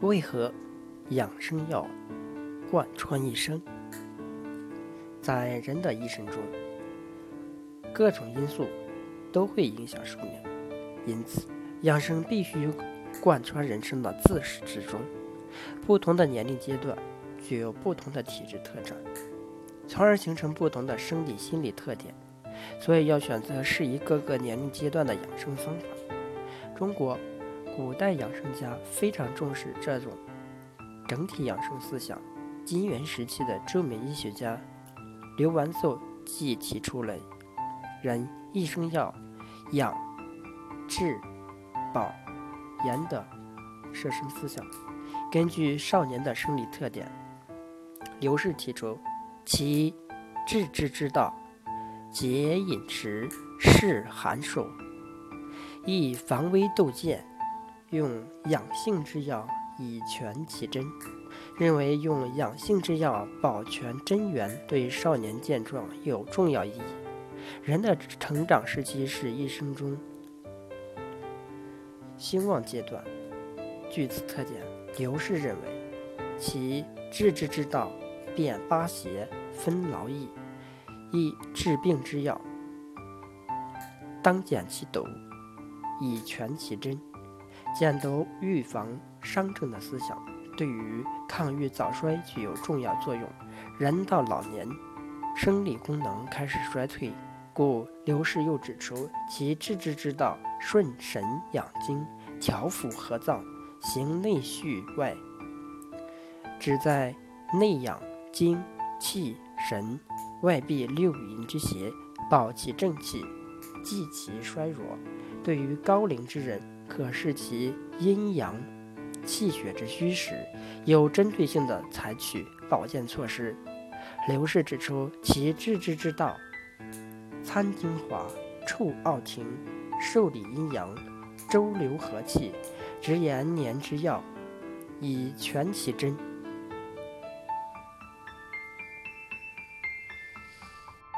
为何养生要贯穿一生？在人的一生中，各种因素都会影响寿命，因此养生必须贯穿人生的自始至终。不同的年龄阶段具有不同的体质特征，从而形成不同的生理心理特点，所以要选择适宜各个年龄阶段的养生方法。中国古代养生家非常重视这种整体养生思想。金元时期的著名医学家刘完寿即提出了“人一生要养、治、保、延”的设身思想。根据少年的生理特点，刘氏提出其治之之道：节饮食，适寒暑，以防微杜渐，用养性之药以全其真。认为用养性之药保全真元，对少年健壮有重要意义。人的成长时期是一生中兴旺阶段，据此特点，刘氏认为其治之之道，辨八邪，分劳逸，以治病之药，当减其毒，以全其真，减毒预防伤症的思想。对于抗御早衰具有重要作用。人到老年，生理功能开始衰退，故刘氏又指出其治之之道：顺神养精，调腑合脏，行内蓄外，旨在内养精气神，外避六淫之邪，保其正气，济其衰弱。对于高龄之人，可视其阴阳。气血之虚实，有针对性的采取保健措施。刘氏指出，其治之之道：参精华，触奥庭，受理阴阳，周流和气，直言年之要，以全其真。